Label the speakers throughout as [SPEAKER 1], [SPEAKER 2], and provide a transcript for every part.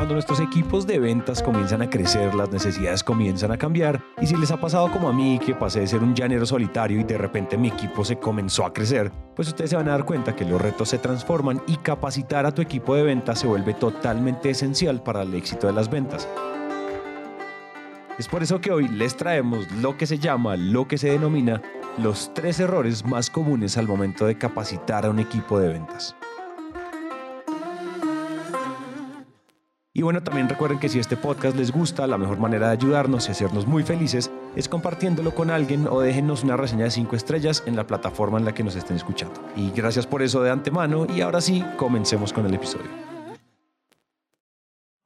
[SPEAKER 1] cuando nuestros equipos de ventas comienzan a crecer, las necesidades comienzan a cambiar. Y si les ha pasado como a mí, que pasé de ser un llanero solitario y de repente mi equipo se comenzó a crecer, pues ustedes se van a dar cuenta que los retos se transforman y capacitar a tu equipo de ventas se vuelve totalmente esencial para el éxito de las ventas. Es por eso que hoy les traemos lo que se llama, lo que se denomina, los tres errores más comunes al momento de capacitar a un equipo de ventas. Y bueno, también recuerden que si este podcast les gusta, la mejor manera de ayudarnos y hacernos muy felices es compartiéndolo con alguien o déjenos una reseña de 5 estrellas en la plataforma en la que nos estén escuchando. Y gracias por eso de antemano y ahora sí, comencemos con el episodio.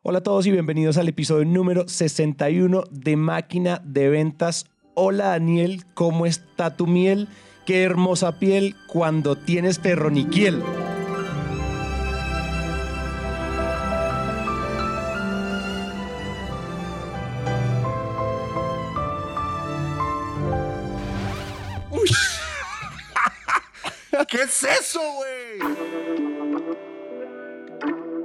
[SPEAKER 1] Hola a todos y bienvenidos al episodio número 61 de Máquina de Ventas. Hola Daniel, ¿cómo está tu miel? Qué hermosa piel cuando tienes perroniquiel.
[SPEAKER 2] ¿Qué es eso, güey?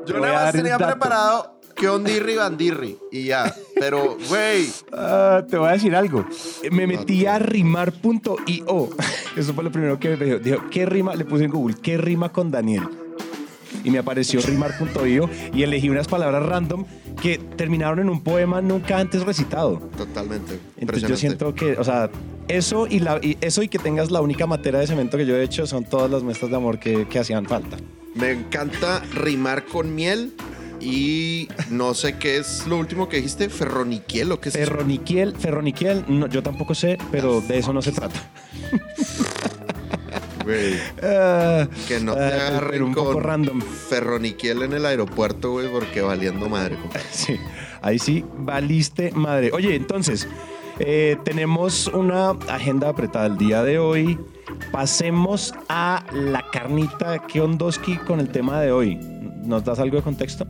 [SPEAKER 2] Yo
[SPEAKER 1] voy a
[SPEAKER 2] nada
[SPEAKER 1] dar
[SPEAKER 2] más
[SPEAKER 1] el
[SPEAKER 2] tenía
[SPEAKER 1] dato.
[SPEAKER 2] preparado que ondirri bandirri y ya. Pero, güey,
[SPEAKER 1] Ah, te voy a decir algo. Me metí a rimar.io. Eso fue lo primero que me dijo. Dijo, ¿qué rima? Le puse en Google, ¿qué rima con Daniel? Y me apareció rimar.io y elegí unas palabras random que terminaron en un poema nunca antes recitado.
[SPEAKER 2] totalmente.
[SPEAKER 1] Entonces yo siento que, o sea, eso y, la, y eso y que tengas la única materia de cemento que yo he hecho son todas las muestras de amor que, que hacían falta.
[SPEAKER 2] Me encanta rimar con miel y no sé qué es lo último que dijiste, ferroniquiel o qué es?
[SPEAKER 1] Ferroniquiel, ferroniquiel, no, yo tampoco sé, pero de eso no se trata.
[SPEAKER 2] Güey,
[SPEAKER 1] Ah,
[SPEAKER 2] que no te
[SPEAKER 1] ah,
[SPEAKER 2] agarren
[SPEAKER 1] un poco
[SPEAKER 2] con
[SPEAKER 1] random.
[SPEAKER 2] ferroniquiel en el aeropuerto, güey, porque valiendo madre. compadre.
[SPEAKER 1] Sí, ahí sí, valiste madre. Oye, entonces, eh, tenemos una agenda apretada el día de hoy. Pasemos a la carnita Kiondoski con el tema de hoy. ¿Nos das algo de contexto?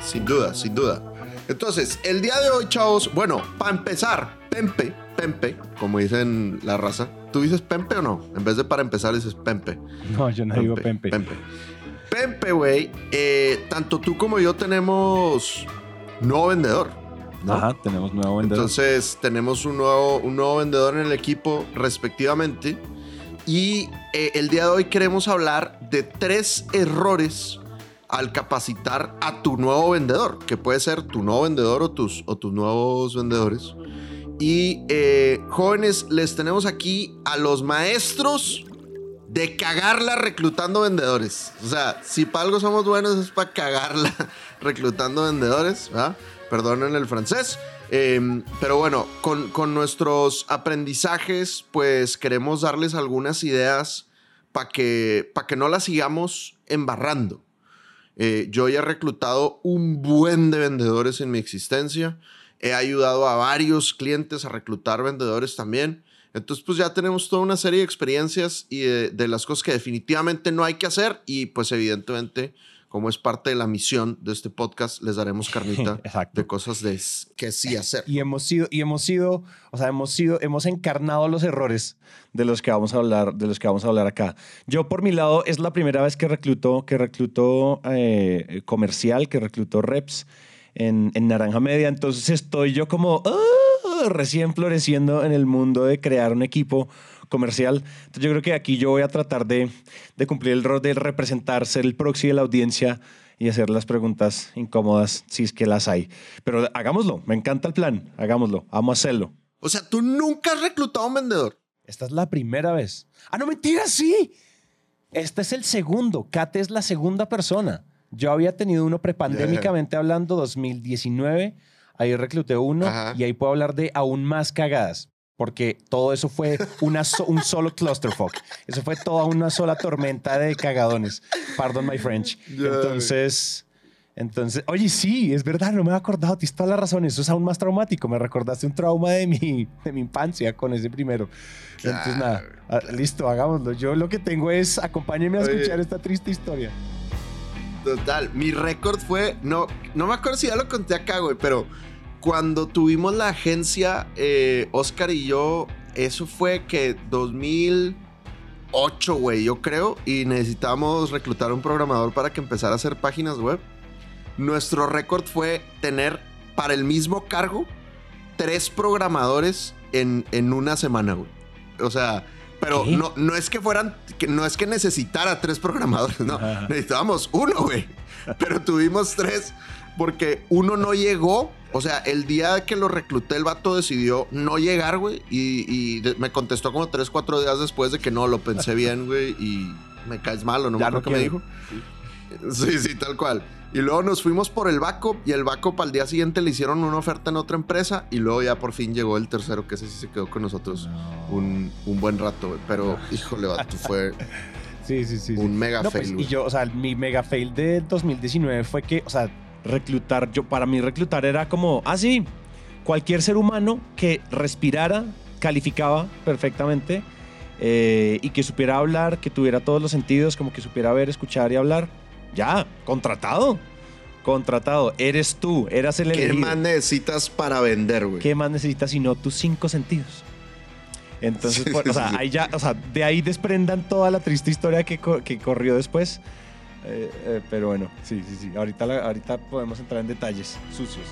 [SPEAKER 2] Sin duda, sin duda. Entonces, el día de hoy, chavos, bueno, para empezar, Pempe, Pempe, como dicen la raza. ¿Tú dices Pempe o no? En vez de para empezar dices Pempe.
[SPEAKER 1] No, yo no digo Pempe.
[SPEAKER 2] Pempe. Pempe, güey, eh, tanto tú como yo tenemos nuevo vendedor. ¿no?
[SPEAKER 1] Ajá, tenemos nuevo vendedor.
[SPEAKER 2] Entonces tenemos un nuevo, un nuevo vendedor en el equipo respectivamente. Y eh, el día de hoy queremos hablar de tres errores al capacitar a tu nuevo vendedor, que puede ser tu nuevo vendedor o tus, o tus nuevos vendedores. Y eh, jóvenes, les tenemos aquí a los maestros de cagarla reclutando vendedores. O sea, si para algo somos buenos es para cagarla reclutando vendedores, ¿verdad? Perdonen el francés. Eh, pero bueno, con, con nuestros aprendizajes, pues queremos darles algunas ideas para que, pa' que no las sigamos embarrando. Eh, yo ya he reclutado un buen de vendedores en mi existencia. He ayudado a varios clientes a reclutar vendedores también. Entonces, pues ya tenemos toda una serie de experiencias y de, de las cosas que definitivamente no hay que hacer. Y pues evidentemente, como es parte de la misión de este podcast, les daremos carnita de cosas de que sí hacer.
[SPEAKER 1] Y hemos sido, y hemos sido, o sea, hemos sido, hemos encarnado los errores de los que vamos a hablar, de los que vamos a hablar acá. Yo, por mi lado, es la primera vez que recluto, que recluto eh, comercial, que recluto reps en, en Naranja Media. Entonces estoy yo como ah, recién floreciendo en el mundo de crear un equipo comercial. Entonces yo creo que aquí yo voy a tratar de, de cumplir el rol de representar, ser el proxy de la audiencia y hacer las preguntas incómodas si es que las hay. Pero hagámoslo, me encanta el plan, hagámoslo, vamos a hacerlo.
[SPEAKER 2] O sea, tú nunca has reclutado a un vendedor.
[SPEAKER 1] Esta es la primera vez. Ah, no, mentira, sí. Este es el segundo. Kate es la segunda persona. Yo había tenido uno prepandémicamente hablando, 2019. Ahí recluté uno
[SPEAKER 2] Ajá.
[SPEAKER 1] y ahí puedo hablar de aún más cagadas. Porque todo eso fue una so- un solo clusterfuck. Eso fue toda una sola tormenta de cagadones. Pardon my French. Entonces, entonces, oye, sí, es verdad, no me he acordado. Tienes toda la razón. Eso es aún más traumático. Me recordaste un trauma de mi, de mi infancia con ese primero. Entonces, nada, listo, hagámoslo. Yo lo que tengo es acompáñenme a
[SPEAKER 2] Oye.
[SPEAKER 1] escuchar esta triste historia.
[SPEAKER 2] Total, mi récord fue, no, no me acuerdo si ya lo conté acá, güey, pero cuando tuvimos la agencia, eh, Oscar y yo, eso fue que 2004, 2008, güey, yo creo, y necesitamos reclutar un programador para que empezara a hacer páginas web. Nuestro récord fue tener para el mismo cargo tres programadores en, en una semana, güey. O sea, pero no, no es que fueran, no es que necesitara tres programadores, no. Necesitábamos uno, güey. Pero tuvimos tres porque uno no llegó. O sea, el día que lo recluté, el vato decidió no llegar, güey. Y, me contestó como tres, cuatro días después de que no, lo pensé bien, güey. Y me caes malo, ¿no? Ya lo que me dijo. Sí. Sí, tal cual. Y luego nos fuimos por el backup y el backup al día siguiente le hicieron una oferta en otra empresa y luego ya por fin llegó el tercero, que ese sí se quedó con nosotros un, buen rato. Pero, híjole, vato, fue...
[SPEAKER 1] Sí, sí, sí.
[SPEAKER 2] Un mega pues, fail.
[SPEAKER 1] y yo, o sea, mi mega fail de 2019 fue que, o sea, reclutar, yo para mí reclutar era como, ah, sí, cualquier ser humano que respirara, calificaba perfectamente eh, y que supiera hablar, que tuviera todos los sentidos, como que supiera ver, escuchar y hablar, ya, contratado. Contratado, eres tú, eras el
[SPEAKER 2] elegido. ¿Qué más necesitas para vender, güey?
[SPEAKER 1] ¿Qué más necesitas si no tus cinco sentidos? Entonces, o, sea, ahí ya, o sea, de ahí desprendan toda la triste historia que, que corrió después. Eh, eh, pero bueno, sí, sí, sí. Ahorita, ahorita podemos entrar en detalles sucios.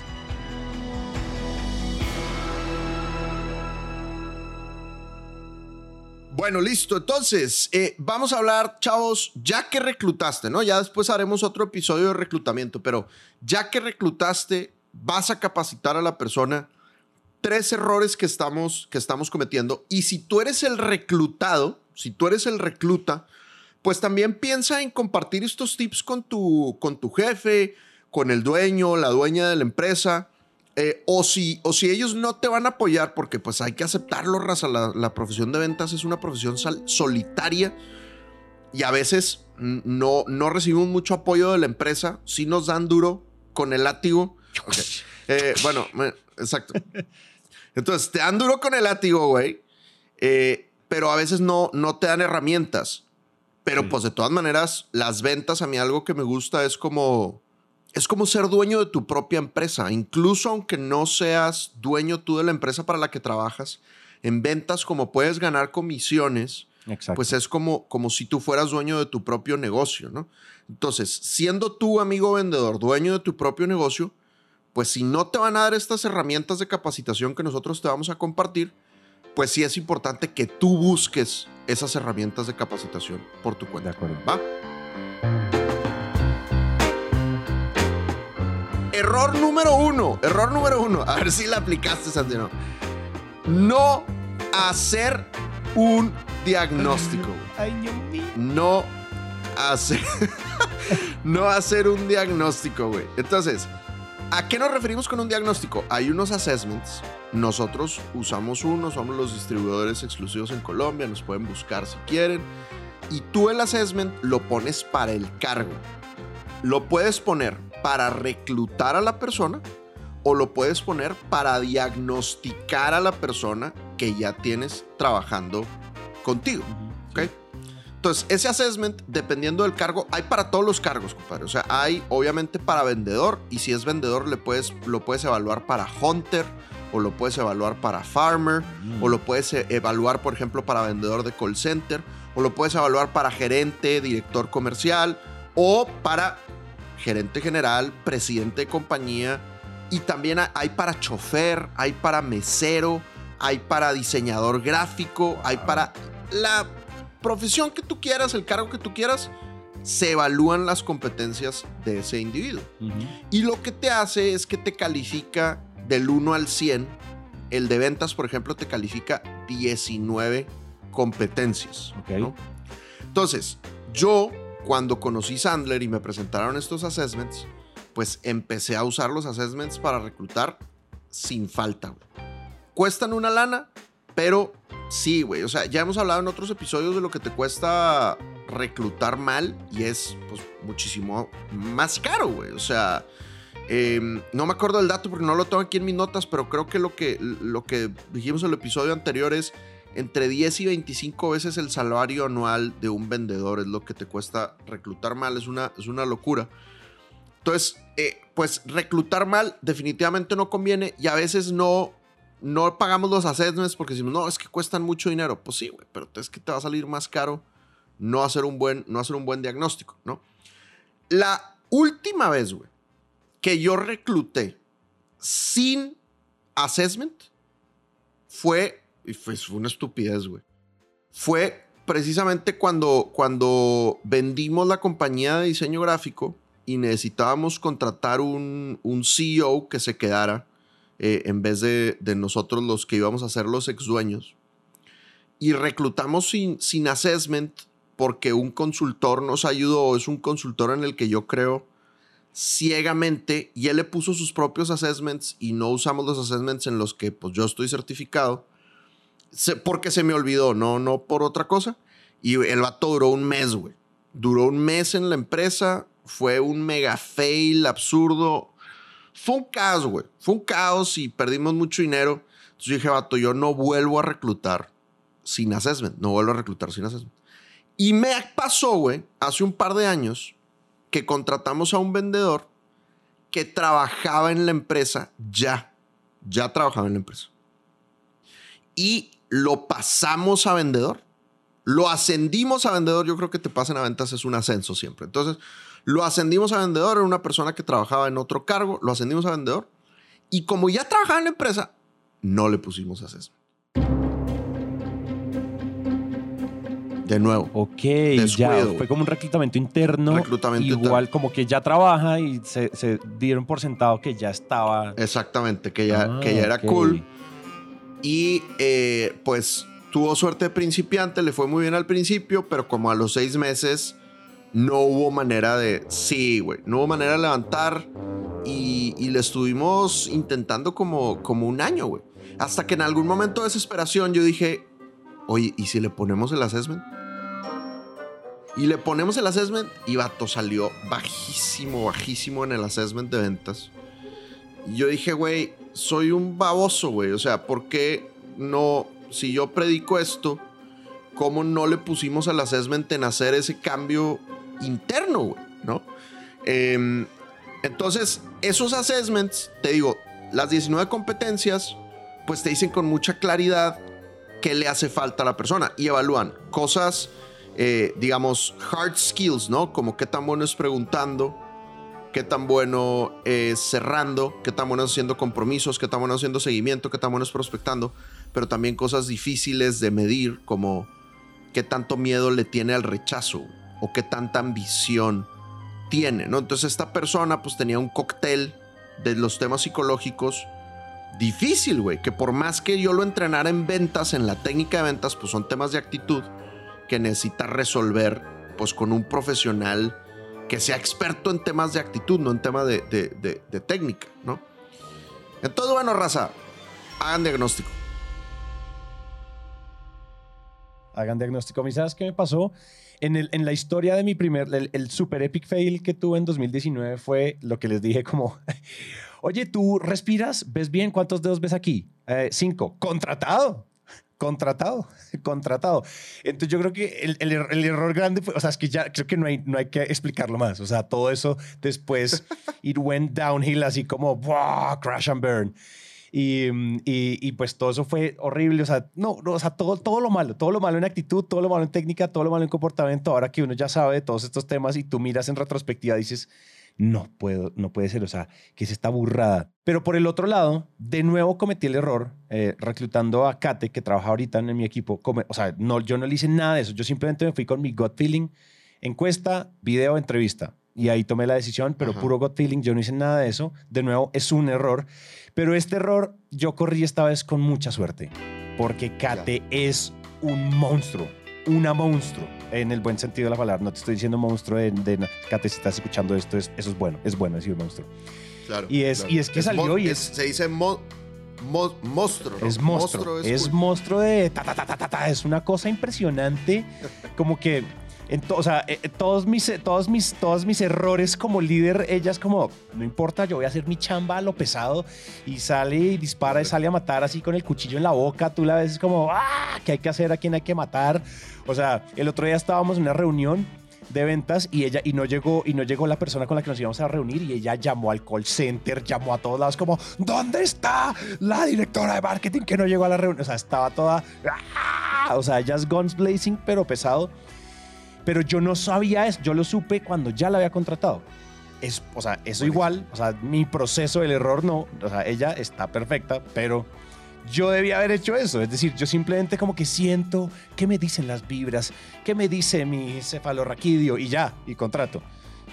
[SPEAKER 2] Bueno, listo. Entonces, eh, vamos a hablar, chavos, ya que reclutaste, ¿no? Ya después haremos otro episodio de reclutamiento, pero ya que reclutaste, vas a capacitar a la persona. Tres errores que estamos, que estamos cometiendo. Y si tú eres el reclutado, si tú eres el recluta, pues también piensa en compartir estos tips con tu, con tu jefe, con el dueño, la dueña de la empresa. Eh, o, si, o si ellos no te van a apoyar, porque pues hay que aceptarlo, raza, la, profesión de ventas es una profesión solitaria y a veces no, no recibimos mucho apoyo de la empresa, si nos dan duro con el látigo. Eh, bueno, exacto. Entonces, te dan duro con el látigo, güey, eh, pero a veces no, no te dan herramientas. Pero pues de todas maneras, las ventas a mí algo que me gusta es como es como ser dueño de tu propia empresa, incluso aunque no seas dueño tú de la empresa para la que trabajas. En ventas como puedes ganar comisiones, pues es como como si tú fueras dueño de tu propio negocio, ¿no? Entonces, siendo tú amigo vendedor, dueño de tu propio negocio, pues si no te van a dar estas herramientas de capacitación que nosotros te vamos a compartir, pues sí es importante que tú busques esas herramientas de capacitación por tu cuenta.
[SPEAKER 1] De acuerdo.
[SPEAKER 2] ¿Va? Error número uno. Error número uno. A ver si la aplicaste, Santino. No hacer un diagnóstico. No hacer. no hacer un diagnóstico, güey. Entonces, ¿a qué nos referimos con un diagnóstico? Hay unos assessments nosotros usamos uno, somos los distribuidores exclusivos en Colombia, nos pueden buscar si quieren. Y tú el assessment lo pones para el cargo. Lo puedes poner para reclutar a la persona o lo puedes poner para diagnosticar a la persona que ya tienes trabajando contigo. ¿ok? Entonces, ese assessment, dependiendo del cargo, hay para todos los cargos, compadre. O sea, hay obviamente para vendedor y si es vendedor le puedes, lo puedes evaluar para hunter o lo puedes evaluar para farmer, o lo puedes e-, evaluar, por ejemplo, para vendedor de call center, o lo puedes evaluar para gerente, director comercial, o para gerente general, presidente de compañía, y también hay para chofer, hay para mesero, hay para diseñador gráfico, hay para la profesión que tú quieras, el cargo que tú quieras, se evalúan las competencias de ese individuo. Y lo que te hace es que te califica del 1 al 100, el de ventas, por ejemplo, te califica 19 competencias. Entonces, yo cuando conocí Sandler y me presentaron estos assessments, pues empecé a usar los assessments para reclutar sin falta. Cuestan una lana, pero sí, güey. O sea, ya hemos hablado en otros episodios de lo que te cuesta reclutar mal y es pues muchísimo más caro, güey. O sea, Em, no me acuerdo del dato porque no lo tengo aquí en mis notas, pero creo que lo que, lo que dijimos en el episodio anterior es entre 10 y 25 veces el salario anual de un vendedor. Es lo que te cuesta reclutar mal, es una, es una locura. Entonces, eh, pues reclutar mal definitivamente no conviene y a veces no, no pagamos los assessments porque decimos, no, es que cuestan mucho dinero. Pues sí, güey, pero es que te va a salir más caro no hacer un buen, no hacer un buen diagnóstico, ¿no? La última vez, güey, que yo recluté sin assessment fue, y fue, fue una estupidez, güey. Fue precisamente cuando, cuando vendimos la compañía de diseño gráfico y necesitábamos contratar un, un CEO que se quedara eh, en vez de, de, nosotros los que íbamos a ser los ex dueños. Y reclutamos sin, sin assessment porque un consultor nos ayudó, es un consultor en el que yo creo ciegamente y él le puso sus propios assessments y no usamos los assessments en los que pues yo estoy certificado porque se me olvidó, no, no por otra cosa. Y el vato duró un mes, güey. Duró un mes en la empresa, fue un mega fail absurdo. Fue un caos, güey. Fue un caos y perdimos mucho dinero. Entonces dije, vato, yo no vuelvo a reclutar sin assessment. No vuelvo a reclutar sin assessment. Y me pasó, güey, hace un par de años que contratamos a un vendedor que trabajaba en la empresa ya. Ya trabajaba en la empresa. Y lo pasamos a vendedor. Lo ascendimos a vendedor. Yo creo que te pasen a ventas es un ascenso siempre. Entonces, lo ascendimos a vendedor. Era una persona que trabajaba en otro cargo. Lo ascendimos a vendedor. Y como ya trabajaba en la empresa, no le pusimos ascenso. De nuevo.
[SPEAKER 1] Ok, ya fue como un reclutamiento interno.
[SPEAKER 2] Reclutamiento
[SPEAKER 1] igual como que ya trabaja y se, dieron por sentado que ya estaba.
[SPEAKER 2] Exactamente, que ya, que ya era cool. Y eh, pues tuvo suerte de principiante, le fue muy bien al principio, pero como a los seis meses no hubo manera de... Sí, güey, no hubo manera de levantar y, le estuvimos intentando como, como un año, güey. Hasta que en algún momento de desesperación yo dije, oye, ¿y si le ponemos el assessment? Y le ponemos el assessment y vato salió bajísimo, bajísimo en el assessment de ventas. Y yo dije, güey, soy un baboso, güey. O sea, ¿por qué no, si yo predico esto, cómo no le pusimos al assessment en hacer ese cambio interno, güey? ¿No? Em, entonces, esos assessments, te digo, las 19 competencias, pues te dicen con mucha claridad qué le hace falta a la persona y evalúan cosas, eh, digamos, hard skills, ¿no? Como qué tan bueno es preguntando, qué tan bueno es cerrando, qué tan bueno es haciendo compromisos, qué tan bueno es haciendo seguimiento, qué tan bueno es prospectando, pero también cosas difíciles de medir como qué tanto miedo le tiene al rechazo o qué tanta ambición tiene, ¿no? Entonces esta persona pues tenía un cóctel de los temas psicológicos difícil, güey, que por más que yo lo entrenara en ventas, en la técnica de ventas, pues son temas de actitud que necesita resolver pues con un profesional que sea experto en temas de actitud, no en temas de, técnica, ¿no? Entonces, bueno, raza, hagan diagnóstico.
[SPEAKER 1] Hagan diagnóstico. ¿Sabes qué me pasó? En, el, en la historia de mi primer, el, super epic fail que tuve en 2019 fue lo que les dije como, oye, tú respiras, ves bien, ¿cuántos dedos ves aquí? Eh, cinco, contratado contratado, contratado. Entonces yo creo que el, el, error grande fue, o sea, es que ya creo que no hay, no hay que explicarlo más. O sea, todo eso después, it went downhill así como, wow, crash and burn. Y, y, y, pues todo eso fue horrible. O sea, no, no, o sea, todo, todo lo malo, todo lo malo en actitud, todo lo malo en técnica, todo lo malo en comportamiento. Ahora que uno ya sabe de todos estos temas y tú miras en retrospectiva, dices, no puedo, no puede ser, o sea, que es esta burrada. Pero por el otro lado, de nuevo cometí el error eh, reclutando a Kate, que trabaja ahorita en mi equipo. o sea, no, yo no le hice nada de eso, yo simplemente me fui con mi gut feeling, encuesta, video, entrevista. Y ahí tomé la decisión, pero puro gut feeling, yo no hice nada de eso. De nuevo, es un error. Pero este error yo corrí esta vez con mucha suerte, porque Kate es un monstruo una monstruo, en el buen sentido de la palabra. No te estoy diciendo monstruo de, de si estás escuchando esto, es, eso es bueno, es bueno decir monstruo.
[SPEAKER 2] Claro.
[SPEAKER 1] Y es, y es que salió y es,
[SPEAKER 2] Se dice monstruo.
[SPEAKER 1] Es monstruo. es, monstruo de ta, ta, ta, ta, Es una cosa impresionante. Como que o sea, eh, todos, mis, todos, mis, todos mis errores como líder, ellas como, no importa, yo voy a hacer mi chamba lo pesado y sale y dispara y sale a matar así con el cuchillo en la boca, tú la ves como, ¡ah! ¿Qué hay que hacer? ¿A quién hay que matar? O sea, el otro día estábamos en una reunión de ventas y ella y no llegó y no llegó la persona con la que nos íbamos a reunir y ella llamó al call center, llamó a todos lados como ¿dónde está la directora de marketing que no llegó a la reunión? O sea, estaba toda ¡ah! o sea, ella es guns blazing pero pesado Pero yo no sabía eso, yo lo supe cuando ya la había contratado. Es, o sea, eso igual, o sea, mi proceso del error no, o sea, ella está perfecta, pero yo debía haber hecho eso. Es decir, yo simplemente como que siento qué me dicen las vibras, qué me dice mi cefalorraquidio y ya, y contrato.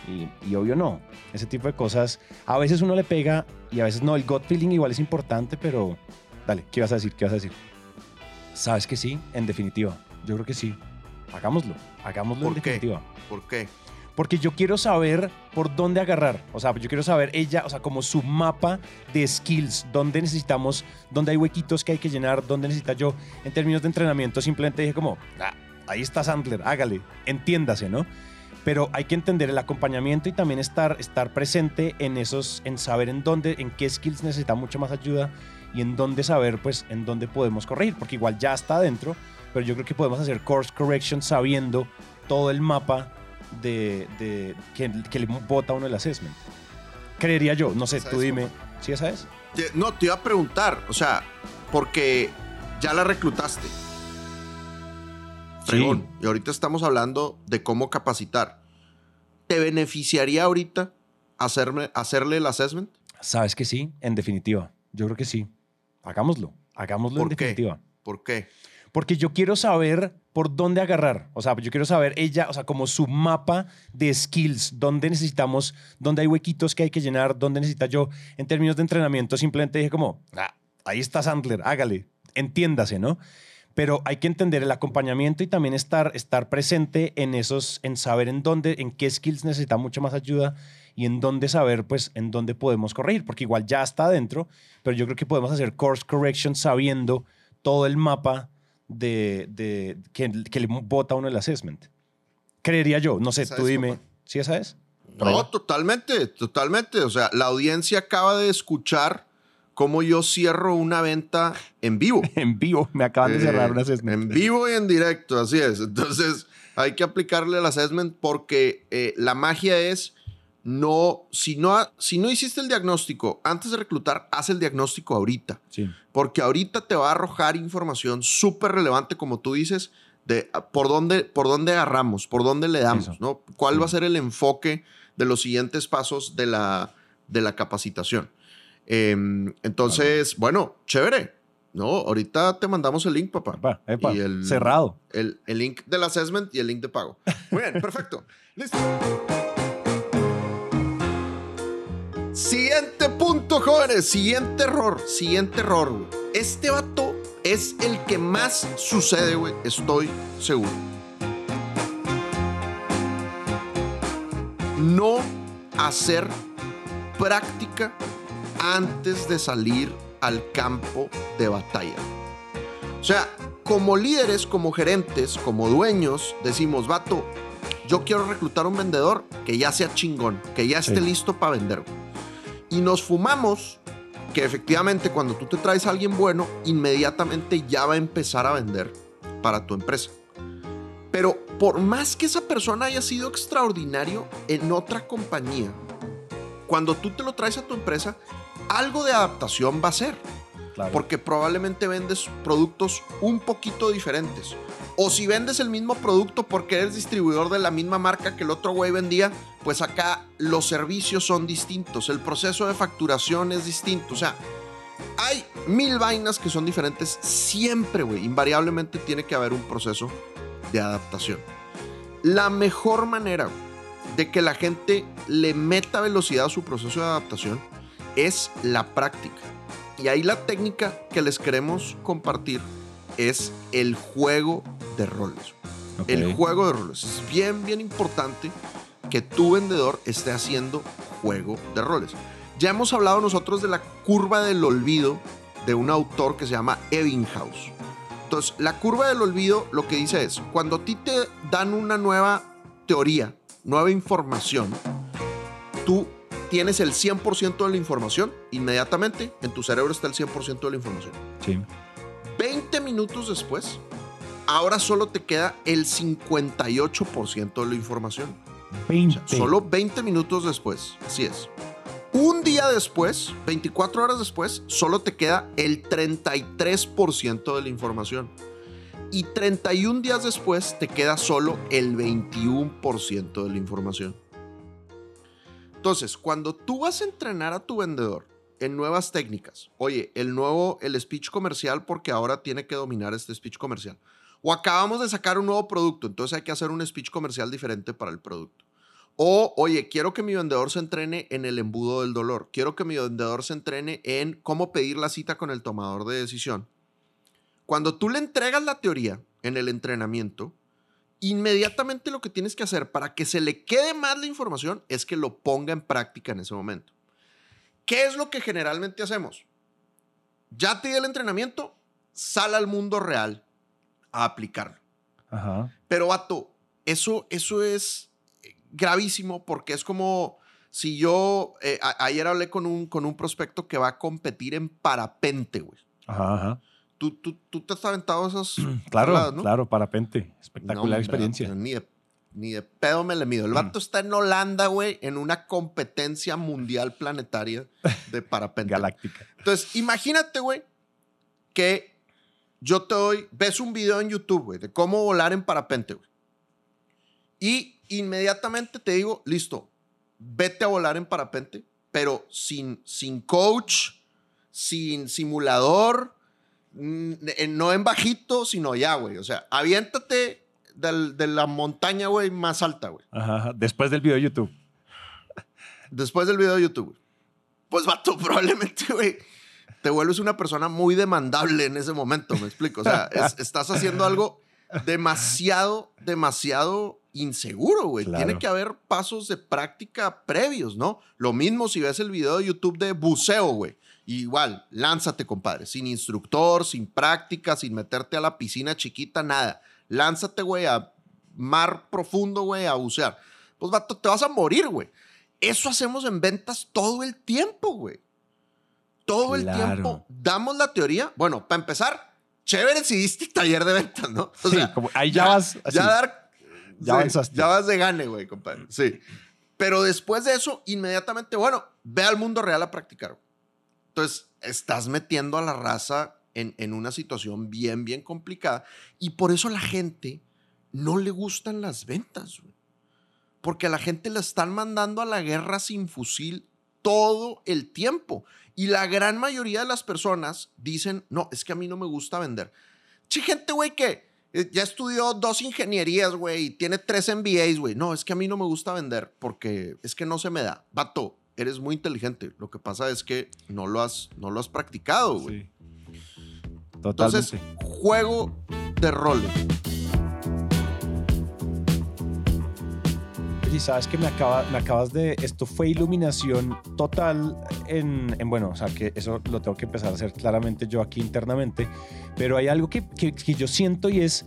[SPEAKER 1] Y, y, obvio no. Ese tipo de cosas, a veces uno le pega y a veces no. El gut feeling igual es importante, pero dale, ¿qué vas a decir? ¿Qué vas a decir? ¿Sabes que sí? En definitiva, yo creo que sí. Hagámoslo, hagámoslo en
[SPEAKER 2] ¿Por qué?
[SPEAKER 1] definitiva.
[SPEAKER 2] ¿Por qué?
[SPEAKER 1] Porque yo quiero saber por dónde agarrar. O sea, yo quiero saber ella, o sea, como su mapa de skills, dónde necesitamos, dónde hay huequitos que hay que llenar, dónde necesita yo. En términos de entrenamiento, simplemente dije como, "Ah, ahí está Sandler, hágale, entiéndase, ¿no? Pero hay que entender el acompañamiento y también estar, estar presente en esos, en saber en dónde, en qué skills necesita mucho más ayuda y en dónde saber, pues, en dónde podemos corregir. Porque igual ya está adentro, pero yo creo que podemos hacer course correction sabiendo todo el mapa de, de- que, que le bota uno el assessment. Creería yo, no sé,
[SPEAKER 2] Esa
[SPEAKER 1] tú dime.
[SPEAKER 2] papá.
[SPEAKER 1] ¿Sí esa es?
[SPEAKER 2] No, te iba a preguntar, o sea, porque ya la reclutaste. Fregón. Y ahorita estamos hablando de cómo capacitar. ¿Te beneficiaría ahorita hacerme, hacerle el assessment?
[SPEAKER 1] Sabes que sí, en definitiva. Yo creo que sí. Hagámoslo, hagámoslo en definitiva.
[SPEAKER 2] ¿Por qué?
[SPEAKER 1] Porque yo quiero saber por dónde agarrar. O sea, yo quiero saber ella, o sea, como su mapa de skills, dónde necesitamos, dónde hay huequitos que hay que llenar, dónde necesita yo. En términos de entrenamiento, simplemente dije como, "Ah, ahí está Sandler, hágale, entiéndase, ¿no? Pero hay que entender el acompañamiento y también estar, estar presente en esos, en saber en dónde, en qué skills necesita mucha más ayuda y en dónde saber, pues, en dónde podemos corregir. Porque igual ya está adentro, pero yo creo que podemos hacer course correction sabiendo todo el mapa de, de- que, que le bota a uno el assessment. Creería yo, no sé, tú dime. ¿Sí esa es?
[SPEAKER 2] No, totalmente, totalmente. O sea, la audiencia acaba de escuchar cómo yo cierro una venta en vivo.
[SPEAKER 1] En vivo, me acaban de cerrar
[SPEAKER 2] Eh,
[SPEAKER 1] un assessment.
[SPEAKER 2] En vivo y en directo, así es. Entonces, hay que aplicarle el assessment porque eh, la magia es no si, no, si no hiciste el diagnóstico antes de reclutar, haz el diagnóstico ahorita.
[SPEAKER 1] Sí.
[SPEAKER 2] Porque ahorita te va a arrojar información súper relevante, como tú dices, de ah, por dónde, por dónde agarramos, por dónde le damos,
[SPEAKER 1] Eso.
[SPEAKER 2] ¿no? ¿Cuál
[SPEAKER 1] Sí.
[SPEAKER 2] va a ser el enfoque de los siguientes pasos de la, de la capacitación? Em, entonces, bueno, chévere. No, ahorita te mandamos el link, papá.
[SPEAKER 1] Epa, epa,
[SPEAKER 2] Y el-
[SPEAKER 1] cerrado.
[SPEAKER 2] El, el link del assessment y el link de pago. Muy bien, perfecto. Listo. Siguiente punto, jóvenes. Siguiente error. Siguiente error, güey. Este vato es el que más sucede, güey. Estoy seguro. No hacer práctica antes de salir al campo de batalla. O sea, como líderes, como gerentes, como dueños, decimos, vato, yo quiero reclutar un vendedor que ya sea chingón, que ya esté
[SPEAKER 1] Sí.
[SPEAKER 2] listo para vender. Y nos fumamos que efectivamente cuando tú te traes a alguien bueno, inmediatamente ya va a empezar a vender para tu empresa. Pero por más que esa persona haya sido extraordinario en otra compañía, cuando tú te lo traes a tu empresa, algo de adaptación va a ser Porque probablemente vendes productos un poquito diferentes. O si vendes el mismo producto porque eres distribuidor de la misma marca que el otro güey vendía, pues acá los servicios son distintos, el proceso de facturación es distinto. O sea, hay mil vainas que son diferentes. Siempre, güey, invariablemente tiene que haber un proceso de adaptación. La mejor manera de que la gente le meta velocidad a su proceso de adaptación es la práctica. Y ahí la técnica que les queremos compartir es el juego de roles. El juego de roles. Es bien, bien importante que tu vendedor esté haciendo juego de roles. Ya hemos hablado nosotros de la curva del olvido de un autor que se llama Ebbinghaus. Entonces, la curva del olvido lo que dice es, cuando a ti te dan una nueva teoría, nueva información, tú tienes el 100% de la información, inmediatamente en tu cerebro está el 100% de la información.
[SPEAKER 1] Sí.
[SPEAKER 2] 20 minutos después, ahora solo te queda el 58% de la información.
[SPEAKER 1] 20.
[SPEAKER 2] Solo 20 minutos después, así es. Un día después, 24 horas después, solo te queda el 33% de la información. y 31 días después te queda solo el 21% de la información. Entonces, cuando tú vas a entrenar a tu vendedor en nuevas técnicas, oye, el nuevo, el speech comercial, porque ahora tiene que dominar este speech comercial. O acabamos de sacar un nuevo producto, entonces hay que hacer un speech comercial diferente para el producto. O, oye, quiero que mi vendedor se entrene en el embudo del dolor. Quiero que mi vendedor se entrene en cómo pedir la cita con el tomador de decisión. Cuando tú le entregas la teoría en el entrenamiento, inmediatamente lo que tienes que hacer para que se le quede más la información es que lo ponga en práctica en ese momento. ¿Qué es lo que generalmente hacemos? Ya te di el entrenamiento, sal al mundo real a aplicarlo. Pero, vato, eso, eso es gravísimo porque es como si yo eh, ayer hablé con un, con un prospecto que va a competir en parapente, güey.
[SPEAKER 1] Ajá,
[SPEAKER 2] ¿Tú, tú, tú te has aventado esas
[SPEAKER 1] Claro, claro, parapente. Espectacular experiencia.
[SPEAKER 2] Ni de, ni de pedo me le mido. El vato está en Holanda, güey, en una competencia mundial planetaria de parapente.
[SPEAKER 1] Galáctica.
[SPEAKER 2] Entonces, imagínate, güey, que yo te doy, ves un video en YouTube, güey, de cómo volar en parapente, güey. Y inmediatamente te digo, listo, vete a volar en parapente, pero sin, sin coach, sin simulador, no en bajito, sino ya, güey. O sea, aviéntate de la montaña, güey, más alta, güey.
[SPEAKER 1] Ajá, después del video de YouTube.
[SPEAKER 2] Después del video de YouTube, güey. Pues, vato, probablemente, güey, te vuelves una persona muy demandable en ese momento, me explico. O sea, estás haciendo algo demasiado, demasiado inseguro, güey. Tiene que haber pasos de práctica previos, ¿no? Lo mismo si ves el video de YouTube de buceo, güey. Igual, lánzate, compadre. Sin instructor, sin práctica, sin meterte a la piscina chiquita, nada. Lánzate, güey, a mar profundo, güey, a bucear. Pues, vato, te vas a morir, güey. Eso hacemos en ventas todo el tiempo, güey. Todo el tiempo. Damos la teoría. Bueno, para empezar, chévere si diste taller de ventas, ¿no?
[SPEAKER 1] O sea, como ahí ya, vas.
[SPEAKER 2] Ya dar. Ya, ya vas de gane, güey, compadre. Sí. Pero después de eso, inmediatamente, bueno, ve al mundo real a practicar. Entonces, estás metiendo a la raza en, en una situación bien, bien complicada. Y por eso a la gente no le gustan las ventas, güey. Porque a la gente la están mandando a la guerra sin fusil todo el tiempo. Y la gran mayoría de las personas dicen, no, es que a mí no me gusta vender. Sí, gente, güey, que eh, ya estudió dos ingenierías, güey, y tiene tres MBAs, güey. No, es que a mí no me gusta vender porque es que no se me da. Vato, eres muy inteligente. Lo que pasa es que no lo has, no lo has practicado, güey. Sí. Entonces, juego de roles.
[SPEAKER 1] Y sabes que me, acaba, me acabas de. Esto fue iluminación total en, en, Bueno, o sea, que eso lo tengo que empezar a hacer claramente yo aquí internamente. Pero hay algo que, que, que yo siento y es.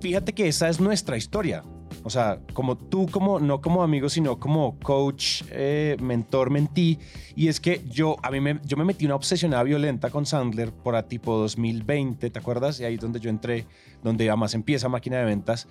[SPEAKER 1] Fíjate que esa es nuestra historia. O sea, como tú, como, no como amigo, sino como coach, eh, mentor, mentí. Y es que yo, a mí me, yo me metí una obsesionada violenta con Sandler por a tipo 2020, ¿te acuerdas? Y ahí es donde yo entré, donde además empieza máquina de ventas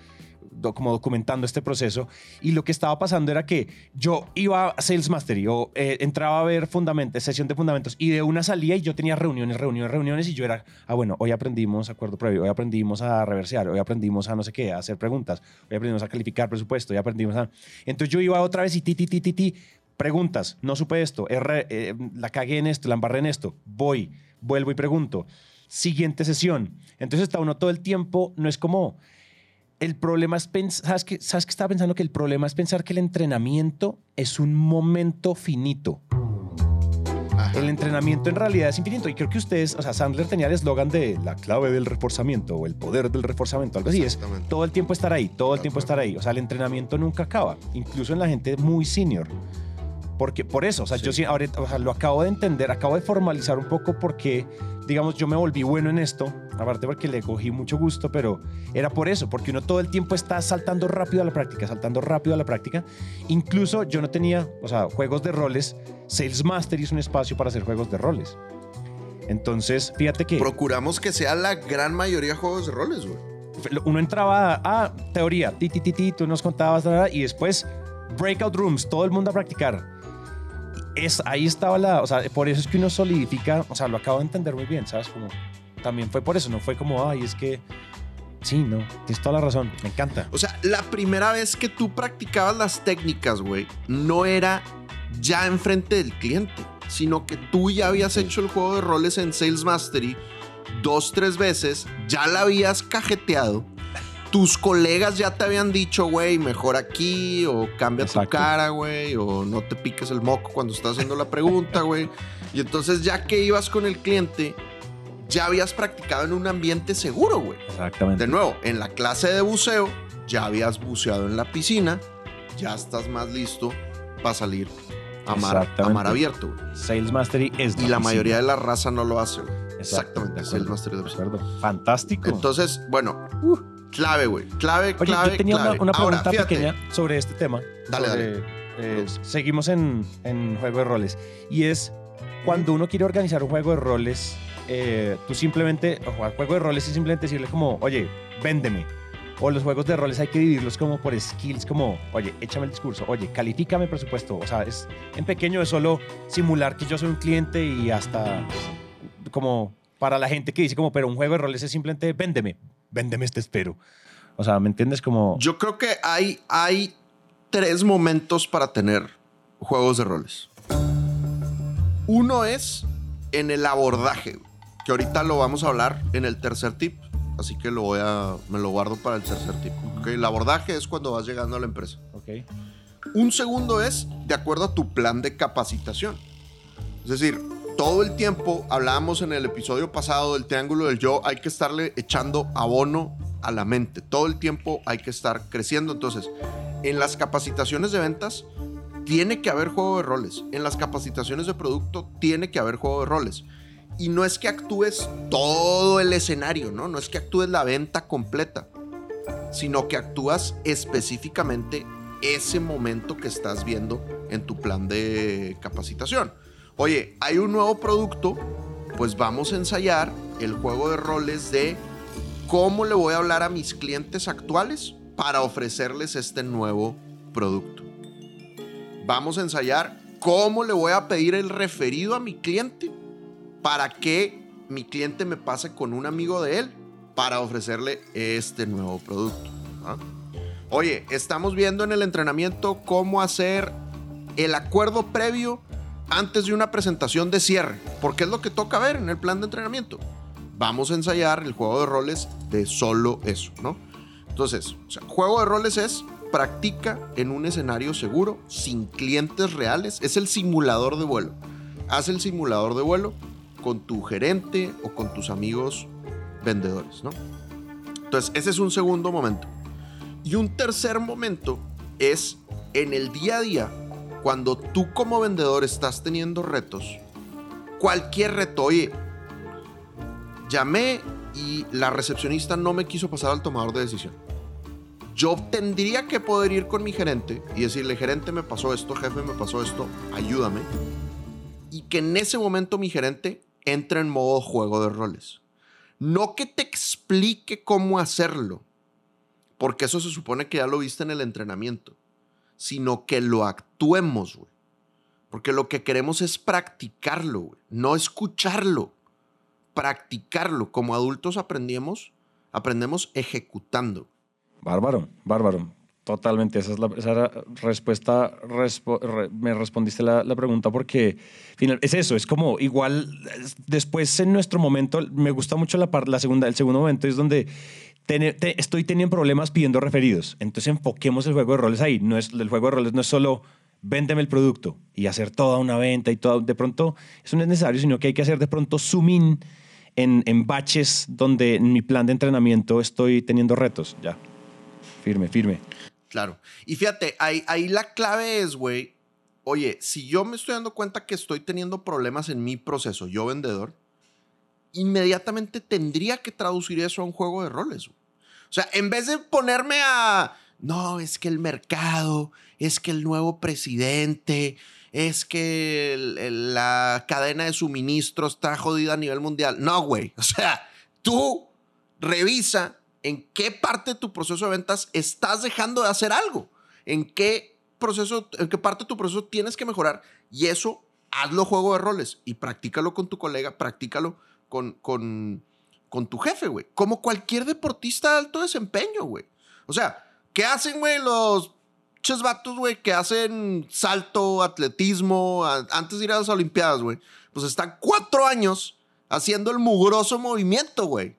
[SPEAKER 1] como documentando este proceso. Y lo que estaba pasando era que yo iba a Sales Mastery o eh, entraba a ver fundamentos, sesión de fundamentos y de una salía y yo tenía reuniones, reuniones, reuniones y yo era, ah, bueno, hoy aprendimos acuerdo previo, hoy aprendimos a reversear, hoy aprendimos a no sé qué, a hacer preguntas, hoy aprendimos a calificar presupuesto, hoy aprendimos a... Entonces yo iba otra vez y ti, ti, ti, ti, ti, preguntas, no supe esto, eh, la cagué en esto, la embarré en esto, voy, vuelvo y pregunto. Siguiente sesión. Entonces está uno todo el tiempo, no es como el problema es pensar, ¿sabes qué, ¿sabes qué estaba pensando? Que el problema es pensar que el entrenamiento es un momento finito. El entrenamiento en realidad es infinito. Y creo que ustedes, o sea, Sandler tenía el eslogan de la clave del reforzamiento o el poder del reforzamiento, algo así. Es todo el tiempo estar ahí, todo el tiempo estar ahí. O sea, el entrenamiento nunca acaba, incluso en la gente muy senior. Porque, por eso, o sea, yo sí, ahorita, o sea, lo acabo de entender, acabo de formalizar un poco porque, digamos, yo me volví bueno en esto, aparte porque le cogí mucho gusto, pero era por eso, porque uno todo el tiempo está saltando rápido a la práctica, saltando rápido a la práctica. Incluso yo no tenía, o sea, juegos de roles, Sales Master hizo un espacio para hacer juegos de roles. Entonces, fíjate que...
[SPEAKER 2] Procuramos que sea la gran mayoría de juegos de roles, güey.
[SPEAKER 1] Uno entraba a teoría, ti, ti, ti, ti, tú nos contabas, y después breakout rooms, todo el mundo a practicar es, ahí estaba la, o sea, por eso es que uno solidifica, o sea, lo acabo de entender muy bien, ¿sabes? Como, también fue por eso, no fue como, ay, es que Sí, no, tienes toda la razón, me encanta.
[SPEAKER 2] O sea, la primera vez que tú practicabas las técnicas, güey, no era ya enfrente del cliente, sino que tú ya habías hecho el juego de roles en Sales Mastery dos, tres veces, ya la habías cajeteado. Tus colegas ya te habían dicho, güey, mejor aquí, o cambia tu cara, güey, o no te piques el moco cuando estás haciendo la pregunta, güey. Y entonces, ya que ibas con el cliente, ya habías practicado en un ambiente seguro, güey.
[SPEAKER 1] Exactamente.
[SPEAKER 2] De nuevo, en la clase de buceo, ya habías buceado en la piscina, ya estás más listo para salir a mar, a mar abierto. Güey.
[SPEAKER 1] Sales Mastery es
[SPEAKER 2] Y la mayoría de la raza no lo hace, güey. Exactamente, Sales Mastery de
[SPEAKER 1] Fantástico.
[SPEAKER 2] Entonces, bueno, clave, güey. Clave,
[SPEAKER 1] Oye,
[SPEAKER 2] clave.
[SPEAKER 1] Yo tenía
[SPEAKER 2] clave.
[SPEAKER 1] una, pregunta pequeña sobre este tema.
[SPEAKER 2] Dale, dale.
[SPEAKER 1] Eh, seguimos en, en juego de roles. Y es cuando uno quiere organizar un juego de roles eh, tú simplemente, o jugar juego de roles y simplemente decirle como, oye, véndeme. O los juegos de roles hay que dividirlos como por skills, como, oye, échame el discurso, oye, califícame presupuesto. O sea, es en pequeño es solo simular que yo soy un cliente y hasta como para la gente que dice como, pero un juego de roles es simplemente véndeme, véndeme este espero. O sea, ¿me entiendes? Como...
[SPEAKER 2] Yo creo que hay, hay tres momentos para tener juegos de roles. Uno es en el abordaje que ahorita lo vamos a hablar en el tercer tip. Así que lo voy a, me lo guardo para el tercer tip. Okay, el abordaje es cuando vas llegando a la empresa.
[SPEAKER 1] Okay.
[SPEAKER 2] Un segundo es de acuerdo a tu plan de capacitación. Es decir, todo el tiempo, hablábamos en el episodio pasado del triángulo del yo, hay que estarle echando abono a la mente. Todo el tiempo hay que estar creciendo. Entonces, en las capacitaciones de ventas, tiene que haber juego de roles. En las capacitaciones de producto, tiene que haber juego de roles. Y no es que actúes todo el escenario, ¿no? No es que actúes la venta completa, sino que actúas específicamente ese momento que estás viendo en tu plan de capacitación. Oye, hay un nuevo producto, pues vamos a ensayar el juego de roles de cómo le voy a hablar a mis clientes actuales para ofrecerles este nuevo producto. Vamos a ensayar cómo le voy a pedir el referido a mi cliente para que mi cliente me pase con un amigo de él para ofrecerle este nuevo producto. Oye, estamos viendo en el entrenamiento cómo hacer el acuerdo previo antes de una presentación de cierre, porque es lo que toca ver en el plan de entrenamiento. Vamos a ensayar el juego de roles de solo eso, ¿no? Entonces, juego de roles es practica en un escenario seguro, sin clientes reales, es el simulador de vuelo. Haz el simulador de vuelo con tu gerente o con tus amigos vendedores, ¿no? Entonces, ese es un segundo momento. Y un tercer momento es en el día a día, cuando tú como vendedor estás teniendo retos, cualquier reto, oye, llamé y la recepcionista no me quiso pasar al tomador de decisión. Yo tendría que poder ir con mi gerente y decirle, gerente, me pasó esto, jefe, me pasó esto, ayúdame. Y que en ese momento mi gerente entra en modo juego de roles. No que te explique cómo hacerlo, porque eso se supone que ya lo viste en el entrenamiento, sino que lo actuemos, güey. Porque lo que queremos es practicarlo, güey. no escucharlo, practicarlo. Como adultos aprendemos, aprendemos ejecutando.
[SPEAKER 1] Bárbaro, bárbaro. Totalmente, esa es la respuesta. me respondiste la, pregunta porque final, es eso, es como igual después en nuestro momento, me gusta mucho la, la segunda, el segundo momento es donde estoy teniendo problemas pidiendo referidos. Entonces enfoquemos el juego de roles ahí. No es, el juego de roles no es solo véndeme el producto y hacer toda una venta y todo. De pronto, eso no es necesario, sino que hay que hacer de pronto zoom in en baches donde en mi plan de entrenamiento estoy teniendo retos. Ya, firme, firme.
[SPEAKER 2] Claro. Y fíjate, ahí, ahí la clave es, güey, oye, si yo me estoy dando cuenta que estoy teniendo problemas en mi proceso, yo vendedor, inmediatamente tendría que traducir eso a un juego de roles. O sea, en vez de ponerme a, no, es que el mercado, es que el nuevo presidente, es que la cadena de suministro está jodida a nivel mundial. No, güey. O sea, tú revisa en qué parte de tu proceso de ventas estás dejando de hacer algo, en qué proceso, en qué parte de tu proceso tienes que mejorar y eso hazlo juego de roles y practícalo con tu colega, practícalo con, con, tu jefe, güey. Como cualquier deportista de alto desempeño, güey. O sea, ¿qué hacen, güey, los ches vatos, güey, que hacen salto, atletismo, antes de ir a las Olimpiadas, güey? Pues están cuatro años haciendo el mugroso movimiento, güey.